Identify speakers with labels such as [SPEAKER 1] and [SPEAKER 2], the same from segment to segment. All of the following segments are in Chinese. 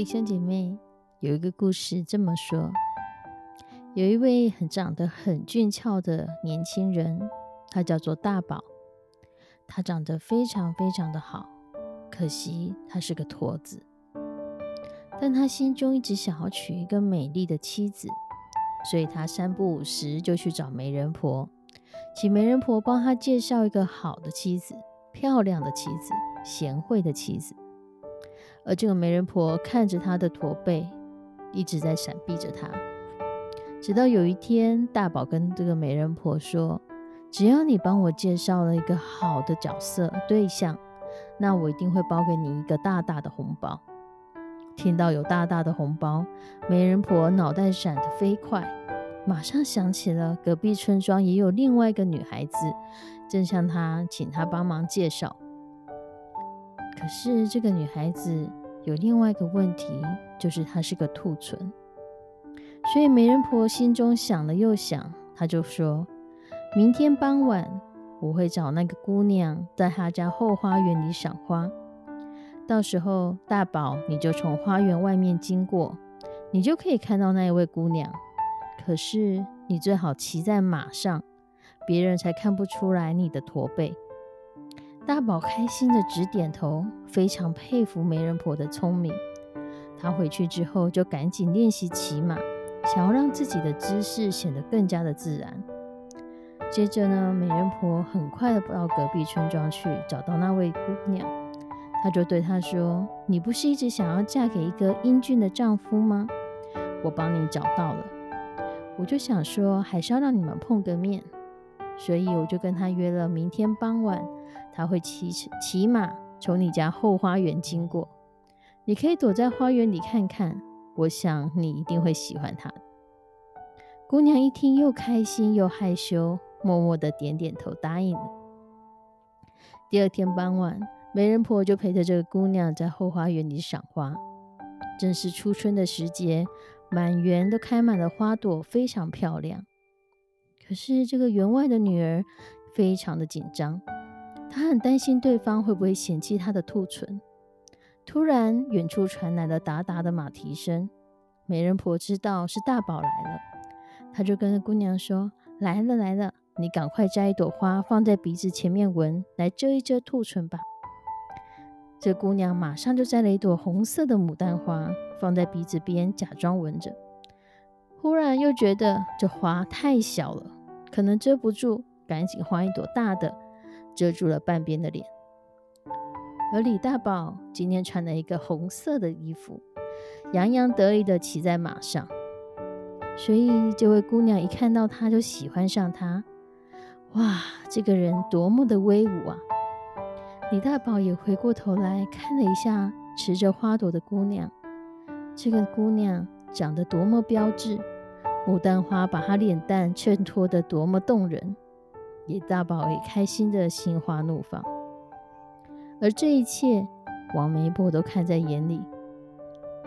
[SPEAKER 1] 弟兄姐妹，有一个故事这么说：有一位很长得很俊俏的年轻人，他叫做大宝。他长得非常非常的好，可惜他是个驼子。但他心中一直想要娶一个美丽的妻子，所以他三不五时就去找媒人婆，请媒人婆帮他介绍一个好的妻子、漂亮的妻子、贤惠的妻子。而这个媒人婆看着他的驼背，一直在闪避着他。直到有一天，大宝跟这个媒人婆说：“只要你帮我介绍了一个好的角色对象，那我一定会包给你一个大大的红包。”听到有大大的红包，媒人婆脑袋闪得飞快，马上想起了隔壁村庄也有另外一个女孩子，正向他请他帮忙介绍。可是这个女孩子有另外一个问题，就是她是个兔唇。所以媒人婆心中想了又想，她就说：“明天傍晚我会找那个姑娘在她家后花园里赏花，到时候大宝你就从花园外面经过，你就可以看到那一位姑娘。可是你最好骑在马上，别人才看不出来你的驼背。”大宝开心的直点头，非常佩服媒人婆的聪明。他回去之后就赶紧练习骑马，想要让自己的姿势显得更加的自然。接着呢，媒人婆很快的到隔壁村庄去找到那位姑娘，她就对她说：“你不是一直想要嫁给一个英俊的丈夫吗？我帮你找到了。我就想说，还是要让你们碰个面，所以我就跟他约了明天傍晚。”他会骑骑马从你家后花园经过，你可以躲在花园里看看。我想你一定会喜欢他。姑娘一听，又开心又害羞，默默的点点头答应了。第二天傍晚，媒人婆就陪着这个姑娘在后花园里赏花。正是初春的时节，满园都开满了花朵，非常漂亮。可是这个员外的女儿非常的紧张。他很担心对方会不会嫌弃他的兔唇。突然，远处传来了哒哒的马蹄声。媒人婆知道是大宝来了，她就跟姑娘说：“来了来了，你赶快摘一朵花放在鼻子前面闻，来遮一遮兔唇吧。”这姑娘马上就摘了一朵红色的牡丹花放在鼻子边，假装闻着。忽然又觉得这花太小了，可能遮不住，赶紧换一朵大的。遮住了半边的脸，而李大宝今天穿了一个红色的衣服，洋洋得意的骑在马上，所以这位姑娘一看到他就喜欢上他。哇，这个人多么的威武啊！李大宝也回过头来看了一下持着花朵的姑娘，这个姑娘长得多么标致，牡丹花把她脸蛋衬托得多么动人。李大宝也开心的心花怒放，而这一切王媒婆都看在眼里。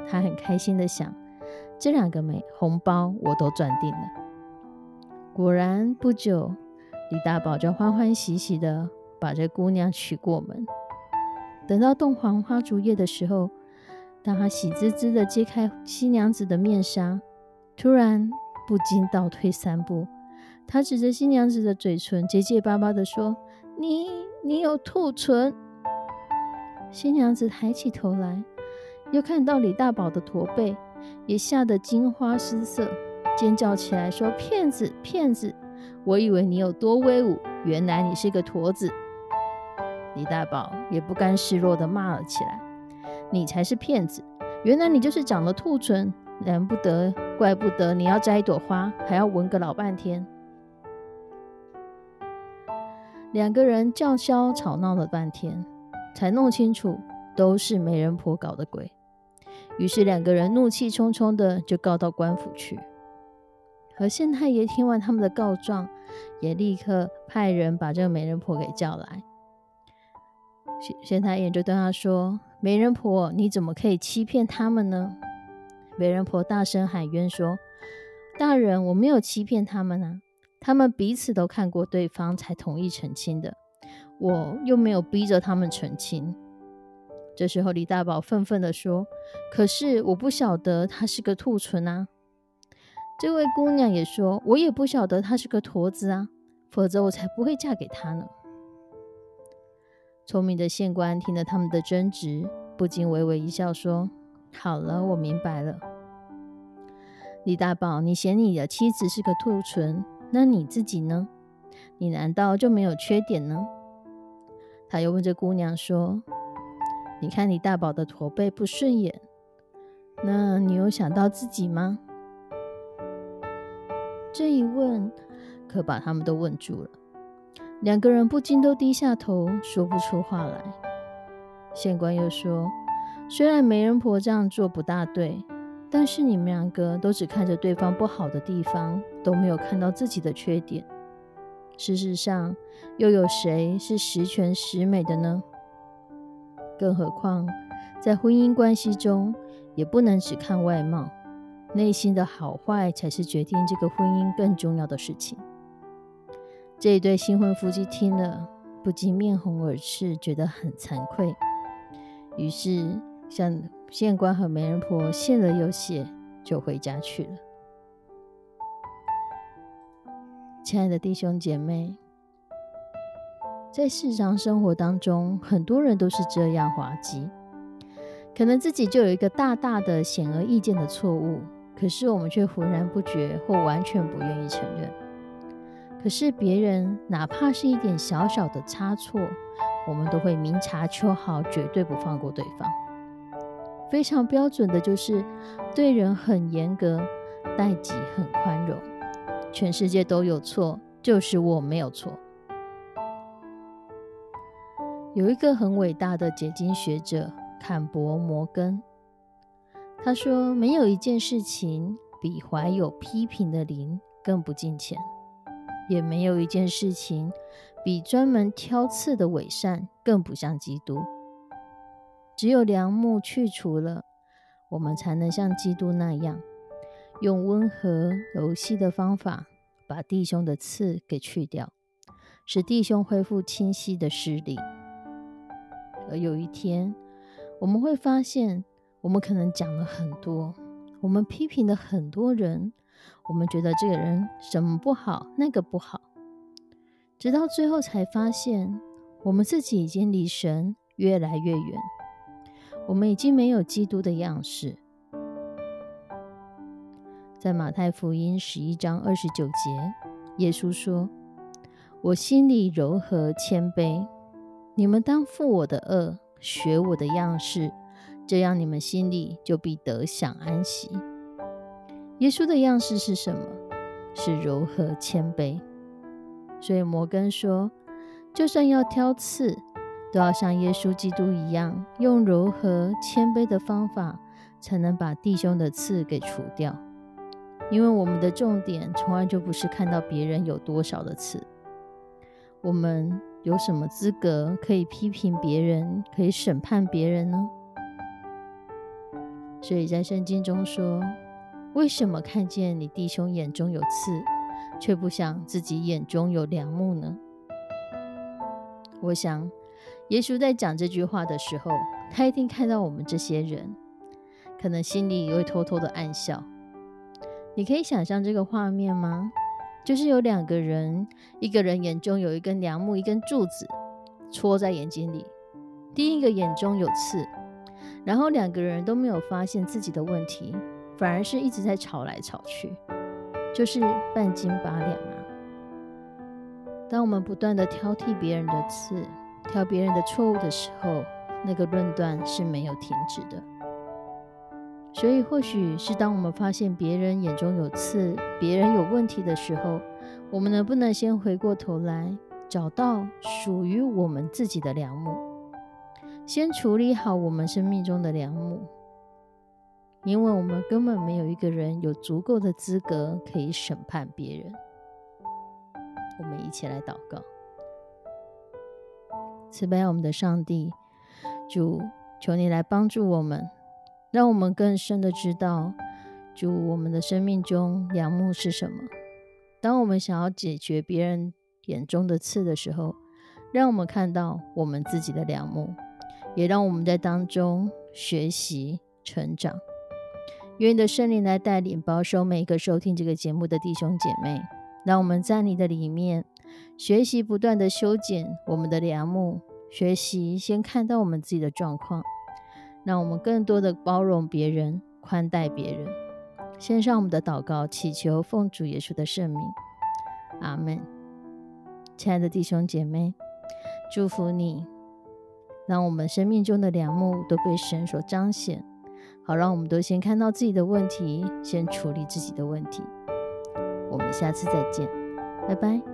[SPEAKER 1] 他很开心的想：这两个美红包我都赚定了。果然不久，李大宝就欢欢喜喜的把这姑娘娶过门。等到洞房花烛夜的时候，当他喜滋滋的揭开新娘子的面纱，突然不禁倒退三步。他指着新娘子的嘴唇，结结巴巴地说：“你，你有兔唇。”新娘子抬起头来，又看到李大宝的驼背，也吓得惊花失色，尖叫起来说：“骗子，骗子！我以为你有多威武，原来你是个驼子。”李大宝也不甘示弱的骂了起来：“你才是骗子！原来你就是长了兔唇，难不得，怪不得你要摘一朵花还要闻个老半天。”两个人叫嚣吵闹了半天，才弄清楚都是媒人婆搞的鬼。于是两个人怒气冲冲的就告到官府去。而县太爷听完他们的告状，也立刻派人把这个媒人婆给叫来。县县太爷就对他说：“媒人婆，你怎么可以欺骗他们呢？”媒人婆大声喊冤说：“大人，我没有欺骗他们啊。”他们彼此都看过对方，才同意成亲的。我又没有逼着他们成亲。这时候，李大宝愤愤地说：“可是我不晓得他是个兔唇啊！”这位姑娘也说：“我也不晓得他是个驼子啊，否则我才不会嫁给他呢。”聪明的县官听了他们的争执，不禁微微一笑，说：“好了，我明白了。李大宝，你嫌你的妻子是个兔唇。”那你自己呢？你难道就没有缺点呢？他又问这姑娘说：“你看你大宝的驼背不顺眼，那你有想到自己吗？”这一问可把他们都问住了，两个人不禁都低下头，说不出话来。县官又说：“虽然媒人婆这样做不大对。”但是你们两个都只看着对方不好的地方，都没有看到自己的缺点。事实上，又有谁是十全十美的呢？更何况，在婚姻关系中，也不能只看外貌，内心的好坏才是决定这个婚姻更重要的事情。这一对新婚夫妻听了，不禁面红耳赤，觉得很惭愧，于是向。县官和媒人婆谢了又谢，就回家去了。亲爱的弟兄姐妹，在日常生活当中，很多人都是这样滑稽，可能自己就有一个大大的、显而易见的错误，可是我们却浑然不觉或完全不愿意承认。可是别人哪怕是一点小小的差错，我们都会明察秋毫，绝对不放过对方。非常标准的就是对人很严格，待己很宽容。全世界都有错，就是我没有错。有一个很伟大的解经学者坎伯摩根，他说：“没有一件事情比怀有批评的灵更不敬虔，也没有一件事情比专门挑刺的伪善更不像基督。”只有良木去除了，我们才能像基督那样，用温和柔细的方法把弟兄的刺给去掉，使弟兄恢复清晰的视力。而有一天，我们会发现，我们可能讲了很多，我们批评了很多人，我们觉得这个人什么不好，那个不好，直到最后才发现，我们自己已经离神越来越远。我们已经没有基督的样式。在马太福音十一章二十九节，耶稣说：“我心里柔和谦卑，你们当负我的恶，学我的样式，这样你们心里就必得享安息。”耶稣的样式是什么？是柔和谦卑。所以摩根说：“就算要挑刺。”都要像耶稣基督一样，用柔和谦卑的方法，才能把弟兄的刺给除掉。因为我们的重点从来就不是看到别人有多少的刺，我们有什么资格可以批评别人，可以审判别人呢？所以在圣经中说，为什么看见你弟兄眼中有刺，却不想自己眼中有良木呢？我想。耶稣在讲这句话的时候，他一定看到我们这些人，可能心里也会偷偷的暗笑。你可以想象这个画面吗？就是有两个人，一个人眼中有一根梁木，一根柱子戳在眼睛里。第一个眼中有刺，然后两个人都没有发现自己的问题，反而是一直在吵来吵去，就是半斤八两啊。当我们不断的挑剔别人的刺，挑别人的错误的时候，那个论断是没有停止的。所以，或许是当我们发现别人眼中有刺、别人有问题的时候，我们能不能先回过头来，找到属于我们自己的良木，先处理好我们生命中的良木，因为我们根本没有一个人有足够的资格可以审判别人。我们一起来祷告，慈悲我们的上帝，主，求你来帮助我们。让我们更深的知道，主我们的生命中良木是什么。当我们想要解决别人眼中的刺的时候，让我们看到我们自己的良木，也让我们在当中学习成长。愿你的圣灵来带领保守每一个收听这个节目的弟兄姐妹，让我们在你的里面学习，不断的修剪我们的良木，学习先看到我们自己的状况。让我们更多的包容别人，宽待别人。献上我们的祷告，祈求奉主耶稣的圣名，阿门。亲爱的弟兄姐妹，祝福你，让我们生命中的良木都被神所彰显。好，让我们都先看到自己的问题，先处理自己的问题。我们下次再见，拜拜。